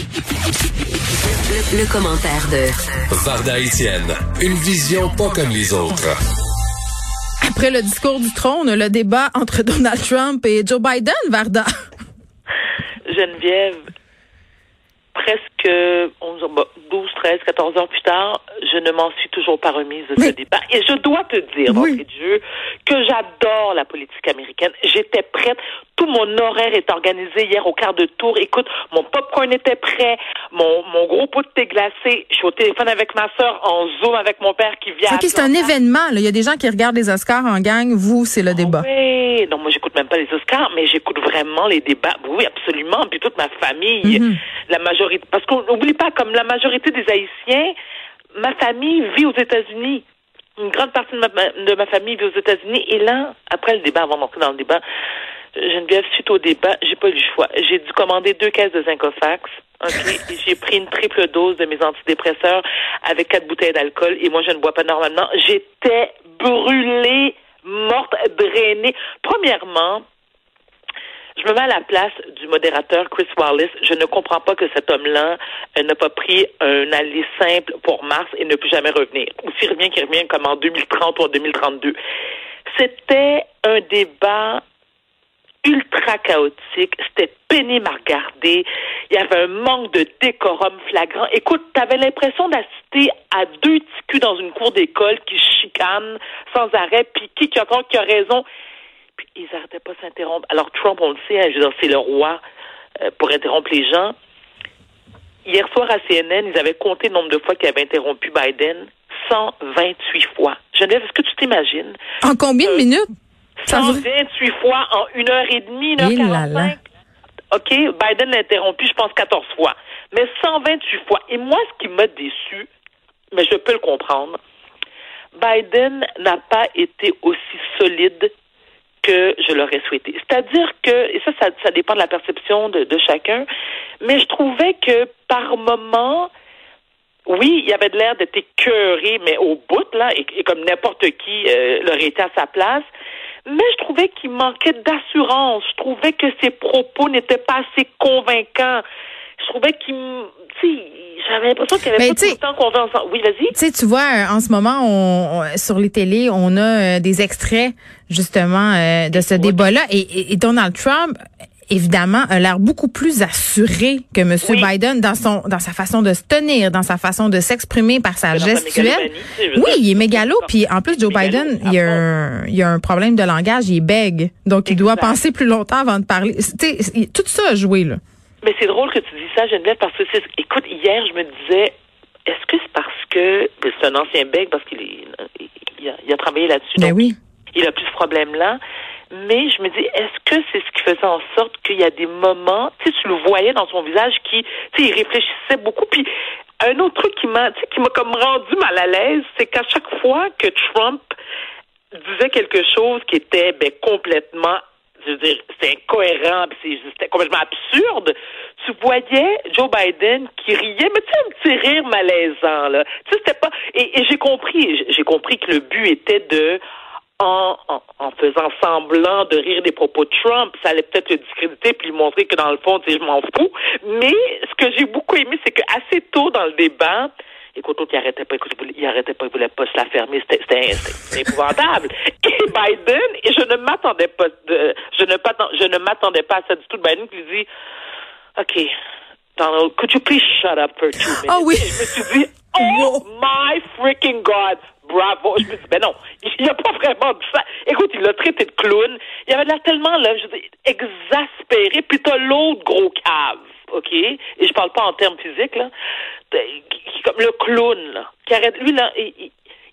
Le, le commentaire de Varda Étienne, une vision pas comme les autres. Après le discours du trône, le débat entre Donald Trump et Joe Biden, Varda. Geneviève, presque 11, 12, 13, 14 heures plus tard, je ne m'en suis toujours pas remise de ce débat. Et je dois te dire, Oui. de jeu, que j'adore la politique américaine. J'étais prête. Tout mon horaire est organisé hier au quart de tour. Écoute, mon popcorn était prêt, mon, mon gros pot de thé glacé. Je suis au téléphone avec ma soeur, en Zoom avec mon père qui vient. C'est un événement. là. Il y a des gens qui regardent les Oscars en gang. Vous, c'est le débat. Oui, non, moi j'écoute même pas les Oscars, mais j'écoute vraiment les débats. Oui, absolument. Puis toute ma famille, Mhm. la majorité, parce qu'on n'oublie pas, comme la majorité des Haïtiens, ma famille vit aux États-Unis. Une grande partie de ma, de ma famille vit aux États-Unis. Et là, après le débat, avant d'entrer dans le débat, Geneviève, suite au débat, j'ai pas eu le choix. J'ai dû commander deux caisses de Zincofax. J'ai pris une triple dose de mes antidépresseurs avec quatre bouteilles d'alcool. Et moi, je ne bois pas normalement. J'étais brûlée, morte, drainée. Premièrement, je me mets à la place du modérateur Chris Wallace. Je ne comprends pas que cet homme-là euh, n'a pas pris un aller simple pour Mars et ne peut jamais revenir. Ou s'il revient, qu'il revient comme en 2030 ou en 2032. C'était un débat ultra chaotique, c'était pénible à regarder, il y avait un manque de décorum flagrant. Écoute, t'avais l'impression d'assister à deux petits culs dans une cour d'école qui chicanent sans arrêt, puis qui qui a qui a raison? Ils arrêtaient pas de s'interrompre. Alors Trump, on le sait, hein, je veux dire, c'est le roi euh, pour interrompre les gens. Hier soir à CNN, ils avaient compté le nombre de fois qu'il avait interrompu Biden. 128 fois. Geneviève, est-ce que tu t'imagines? En combien de minutes? A duré- 128 fois en une heure et demie, une heure Eh. 45. OK, Biden l'a interrompu, je pense, 14 fois. Mais 128 fois. Et moi, ce qui m'a déçu, mais je peux le comprendre, Biden n'a pas été aussi solide que je l'aurais souhaité. C'est-à-dire que, et ça, ça, dépend de la perception de, chacun, mais je trouvais que par moment, oui, il y avait de l'air d'être écœuré, mais au bout, là, et, et comme n'importe qui euh, l'aurait été à sa place. Mais je trouvais qu'il manquait d'assurance. Je trouvais que ses propos n'étaient pas assez convaincants. Je trouvais qu'il... m- Tu sais, j'avais l'impression qu'il n'y avait Mais pas tout le temps qu'on veut ensemble. Oui, vas-y. Tu sais, tu vois, euh, en ce moment, on, on- sur les télés, on a euh, des extraits justement euh, de ce débat-là. Et, et- et Donald Trump, évidemment, a l'air beaucoup plus assuré que M. Oui. Biden dans son dans sa façon de se tenir, dans sa façon de s'exprimer par sa gestuelle. Oui, il est mégalo. Puis en plus, Joe Mégalo, Biden, il y, a un, il y a un problème de langage. Il est bègue. Donc, il doit penser plus longtemps avant de parler. Tu sais, tout ça a joué, là. Mais c'est drôle que tu dis ça, Geneviève, parce que c'est. Écoute, hier, je me disais, est-ce que c'est parce que. C'est un ancien bec, parce qu'il est- il a, il a travaillé là-dessus. Ben donc oui. il a plus ce problème-là. Mais je me dis, est-ce que c'est ce qui faisait en sorte qu'il y a des moments, tu sais, tu le voyais dans son visage qui, tu sais, il réfléchissait beaucoup. Puis un autre truc qui m'a, tu sais, qui m'a comme rendu mal à l'aise, c'est qu'à chaque fois que Trump disait quelque chose qui était ben, complètement je veux dire, c'est incohérent, c'était complètement absurde. Tu voyais Joe Biden qui riait, mais tu sais, un petit rire malaisant, là. Tu sais, c'était pas. Et, j'ai compris, j'ai compris que le but était de. En faisant semblant de rire des propos de Trump, ça allait peut-être le discréditer puis lui montrer que dans le fond, tu sais, je m'en fous. Mais ce que j'ai beaucoup aimé, c'est que assez tôt dans le débat, Écoute, l'autre, il arrêtait pas, écoute, il voulait- arrêtait pas, il voulait pas se la fermer. C'était, épouvantable. Et Biden, et je ne m'attendais pas de, je ne pas, je ne m'attendais pas à ça du tout. Biden qui lui dit, OK, Donald, could you please shut up for two minutes? Ah oui. Et je me suis dit, oh my freaking God, bravo. Je me dit, ben non, il n'a pas vraiment dit ça. Écoute, il l'a traité de clown. Il avait l'air tellement, là, je exaspéré. Puis t'as l'autre gros cave, OK? Et je parle pas en termes physiques, là. Comme le clown, là. Qui arrête, lui, là,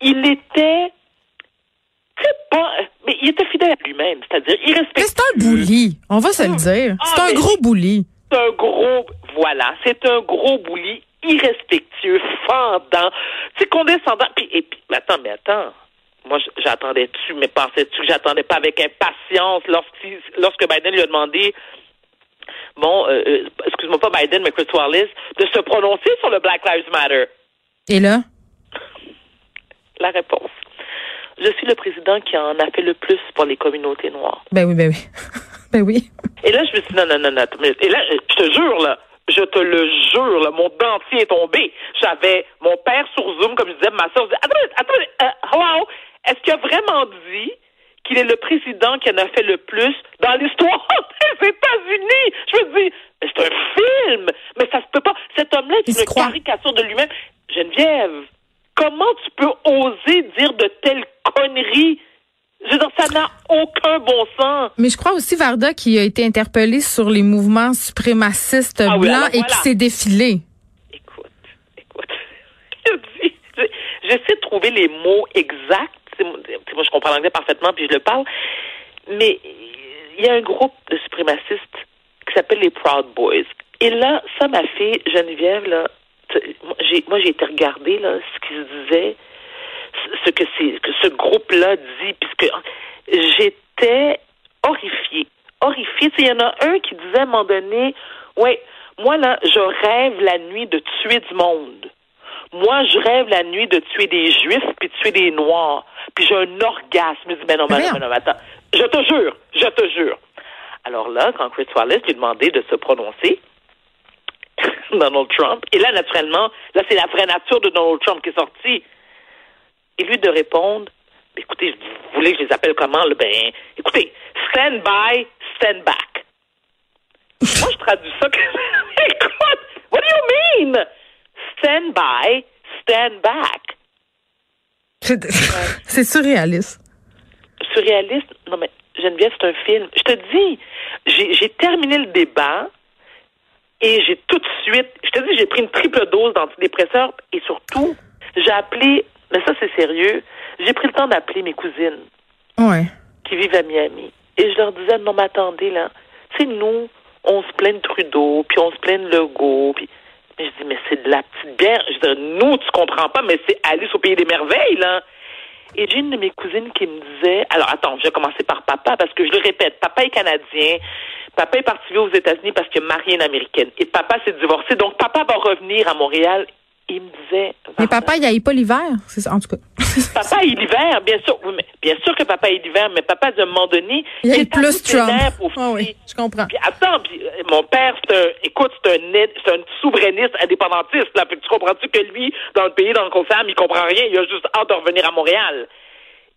il, était... Pas... Mais il était fidèle à lui-même. C'est-à-dire, il respectait... c'est un bully. On va se le dire. Ah, C'est un gros bully. C'est un gros, voilà, c'est un gros bouli irrespectueux, fendant, c'est condescendant. Puis, et puis, mais attends, mais attends. Moi, j'attendais-tu, mais pensais-tu que j'attendais pas avec impatience lorsqu'il- lorsque Biden lui a demandé, bon, euh, euh, excuse-moi pas Biden, mais Chris Wallace, de se prononcer sur le Black Lives Matter? Et là? La réponse. Je suis le président qui en a fait le plus pour les communautés noires. Ben oui, ben oui. ben oui. Et là, je me suis dit, non, non, non, non. Et là, je te jure, là, je te le jure, là, mon dentier est tombé. J'avais mon père sur Zoom, comme je disais, ma soeur minute, attends, une minute, euh, hello, est-ce qu'il a vraiment dit qu'il est le président qui en a fait le plus dans l'histoire des États-Unis? Je me dis, c'est un film, mais ça se peut pas. Cet homme-là est une croit. caricature de lui-même. Geneviève, comment tu peux oser dire de telles conneries? Je veux dire, ça n'a aucun bon sens. Mais je crois aussi, Varda, qui a été interpellé sur les mouvements suprémacistes Ah oui, blancs et qui s'est défilé. Écoute, écoute. J'essaie de trouver les mots exacts. Moi, je comprends l'anglais parfaitement, puis je le parle. Mais il y a un groupe de suprémacistes qui s'appelle les Proud Boys. Et là, ça, ma fille Geneviève, là, moi, j'ai, été regarder là, ce qui se disait, ce- que, que ce groupe-là dit, puisque j'étais horrifiée. Horrifiée. Il y en a un qui disait à un moment donné, ouais, moi, là, je rêve la nuit de tuer du monde. Moi, je rêve la nuit de tuer des juifs puis de tuer des noirs. Puis j'ai un orgasme. Je me dis, ben non, ben non, ben non, attends. Je te jure, je te jure. Alors là, quand Chris Wallace lui a demandé de se prononcer, Donald Trump, et là, naturellement, là, c'est la vraie nature de Donald Trump qui est sortie. Et lui de répondre, écoutez, vous voulez que je les appelle comment? là? Ben, écoutez, stand by, stand back. Moi, je traduis ça comme, écoute, what do you mean? Stand by, stand back. C'est c'est surréaliste. surréaliste? Non, mais Geneviève, c'est un film. Je te dis, j'ai terminé le débat et j'ai tout de suite, je te dis, j'ai pris une triple dose d'antidépresseurs et surtout, j'ai appelé, mais ça c'est sérieux, j'ai pris le temps d'appeler mes cousines Ouais. qui vivent à Miami. Et je leur disais, non, mais attendez, là, sais, nous, on se plaint de Trudeau, puis on se plaint de Legault, puis... Mais je dis, mais c'est de la petite bière. Je dis, nous, tu comprends pas, mais c'est Alice au Pays des Merveilles, là. Et j'ai une de mes cousines qui me disait, alors attends, je vais commencer par papa, parce que je le répète, papa est canadien, papa est parti vivre aux États-Unis parce qu'il a marié une américaine, et papa s'est divorcé, donc papa va revenir à Montréal. Il me disait, Mais papa, il y a pas l'hiver. C'est ça, en tout cas. Papa est l'hiver, bien sûr. Oui, mais bien sûr que papa est l'hiver, mais papa, à un moment donné, Il eu plus Trump. Ah oui, je comprends. Puis attends, puis, euh, mon père, c'est un, écoute, c'est un, c'est un souverainiste indépendantiste, là. Fait que tu comprends-tu que lui, dans le pays dans lequel on il comprend rien, il a juste hâte de revenir à Montréal.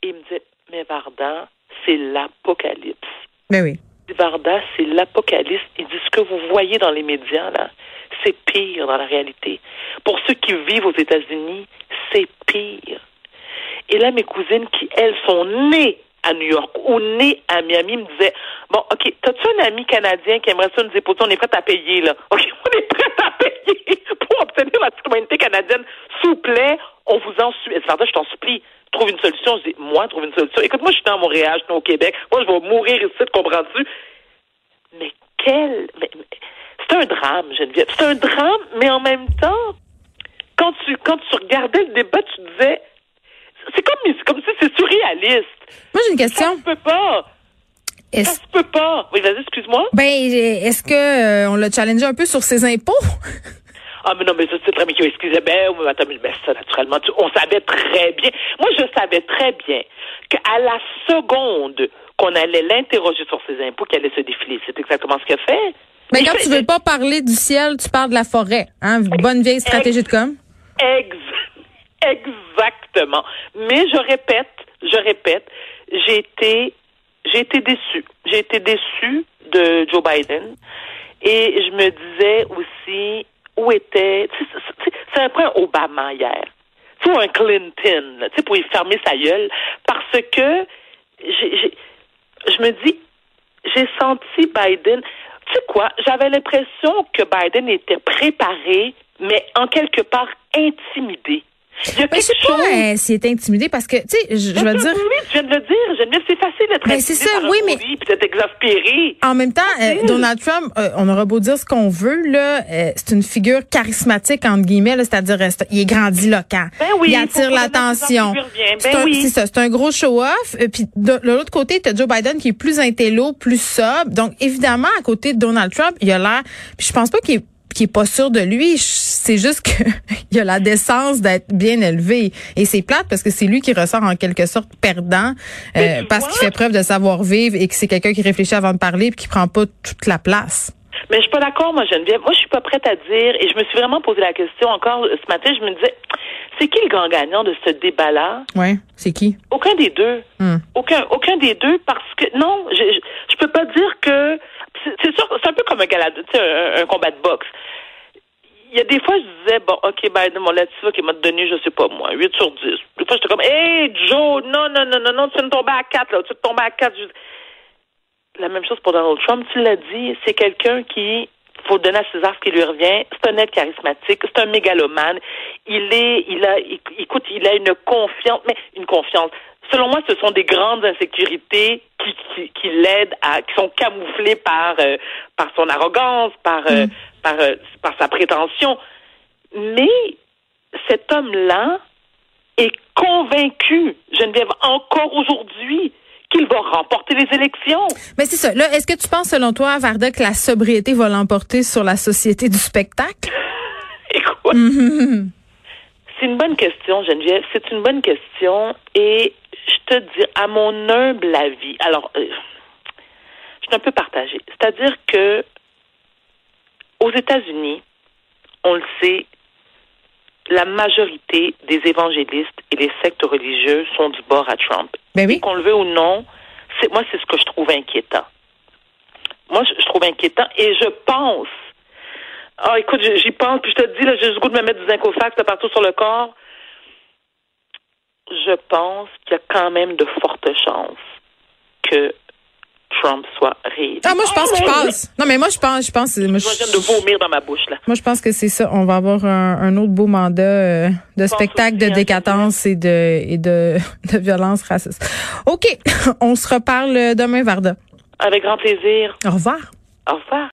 Et il me dit, mais Varda, c'est l'apocalypse. Ben oui. Varda, c'est l'apocalypse. Il dit, ce que vous voyez dans les médias, là, c'est pire dans la réalité. Pour ceux qui vivent aux États-Unis, c'est pire. Et là, mes cousines qui, elles, sont nées à New York ou nées à Miami me disaient, bon, OK, t'as-tu un ami canadien qui aimerait ça nous déposer? On est prêt à payer, là. OK, on est prêt à payer pour obtenir la citoyenneté canadienne. S'il vous plaît, on vous en supplie. Je t'en supplie. Trouve une solution. Je dis, moi, trouve une solution. Écoute, moi, je suis à Montréal, je suis au Québec. Moi, je vais mourir ici, comprends-tu? Mais quel. mais- c'est un drame, Geneviève. C'est un drame, mais en même temps, quand tu, quand tu regardais le débat, tu disais. C'est comme, comme si c'est surréaliste. Moi, j'ai une Ça question. se peut pas. Ça Est-ce se peut pas. Oui, vas-y, excuse-moi. ben, est-ce que euh, on l'a challengé un peu sur ses impôts? Ah, mais non, mais ça, c'est très bien. Excusez, ben, oui, attends, mais ben, ça, naturellement, tu- on savait très bien. Moi, je savais très bien qu'à la seconde qu'on allait l'interroger sur ses impôts, qu'elle allait se défiler. C'est exactement ce qu'elle fait. Mais Il quand fait- tu veux pas parler du ciel, tu parles de la forêt. Hein? Bonne vieille stratégie de com. Ex- exactement. Mais je répète, je répète, j'ai été, j'ai été déçue. J'ai été déçue de Joe Biden. Et je me disais aussi où était. C'est c'est- c'est un peu un Obama hier. Ou un Clinton, là, pour y fermer sa gueule. Parce que je me dis, j'ai senti Biden. Tu sais quoi? J'avais l'impression que Biden était préparé, mais en quelque part intimidé. Il Mais je sais pas euh, s'il est intimidé parce que, tu sais, je, je vais dire. Oui, tu viens de le dire. Geneviève, c'est facile d'être Ben, c'est ça, oui, mais- puis d'être exaspéré. En même temps, euh. Donald Trump, euh, on aura beau dire ce qu'on veut, là, euh, c'est une figure charismatique, entre guillemets, c'est-à-dire, euh, il est grandiloquent. Ben oui, il attire l'attention. C'est Ben oui. c'est ça, c'est un gros show-off. Euh, Puis de, de l'autre côté, tu as Joe Biden qui est plus intello, plus sobre. Donc, évidemment, à côté de Donald Trump, il a l'air... Puis je pense pas qu'il est qui est pas sûr de lui, c'est juste que il a la décence d'être bien élevé et c'est plate parce que c'est lui qui ressort en quelque sorte perdant euh, parce qu'il fait preuve de savoir vivre et que c'est quelqu'un qui réfléchit avant de parler puis qui prend pas toute la place. Mais je suis pas d'accord, moi, Geneviève. Moi, je suis pas prête à dire, et je me suis vraiment posé la question encore ce matin, je me disais, c'est qui le grand gagnant de ce débat-là? Ouais, c'est qui? Aucun des deux. Hmm. Aucun, aucun des deux, parce que non, je, je, je peux pas dire que c'est sûr, c'est un peu comme un un, combat de boxe. Il y a des fois, je disais, bon, ok, Biden, mon là-dessus, qui m'a donné, je sais pas moi, 8 sur 10. Des fois, j'étais comme, hey, Joe, non, non, non, non, non, tu viens de tomber à 4, là, tu de tomber à 4. La même chose pour Donald Trump, tu l'as dit, c'est quelqu'un qui, faut donner à César ce qui lui revient. C'est un être charismatique, c'est un mégalomane. Il est, il a, éc- écoute, il a une confiance, mais une confiance. Selon moi, ce sont des grandes insécurités qui, qui, qui l'aident à, qui sont camouflées par, euh, par son arrogance, par, euh, par, euh, par sa prétention. Mais cet homme-là est convaincu, Geneviève, encore aujourd'hui, qu'il va remporter les élections. Mais c'est ça. Là, est-ce que tu penses, selon toi, Varda, que la sobriété va l'emporter sur la société du spectacle? Écoute, Mhm. c'est une bonne question, Geneviève. C'est une bonne question. Et je te dis, à mon humble avis, alors, euh, je suis un peu partagée. C'est-à-dire que aux États-Unis, on le sait, la majorité des évangélistes et les sectes religieuses sont du bord à Trump. Ben oui. Qu'on le veut ou non, c'est moi c'est ce que je trouve inquiétant. Moi, je, je trouve inquiétant et je pense. Ah, écoute, j'y pense, puis je te dis, là, j'ai le goût de me mettre du zinc au fax de partout sur le corps. Je pense qu'il y a quand même de fortes chances que Trump soit réélu. Ah, moi, je pense qu'il mon passe. Non, mais moi, je pense, je pense, moi, Je viens de vomir dans ma bouche, là. Moi, je pense que c'est ça. On va avoir un, un autre beau mandat euh, de spectacle de hein, décadence et de et de, de violence raciste. OK. On se reparle demain, Varda. Avec grand plaisir. Au revoir. Au revoir.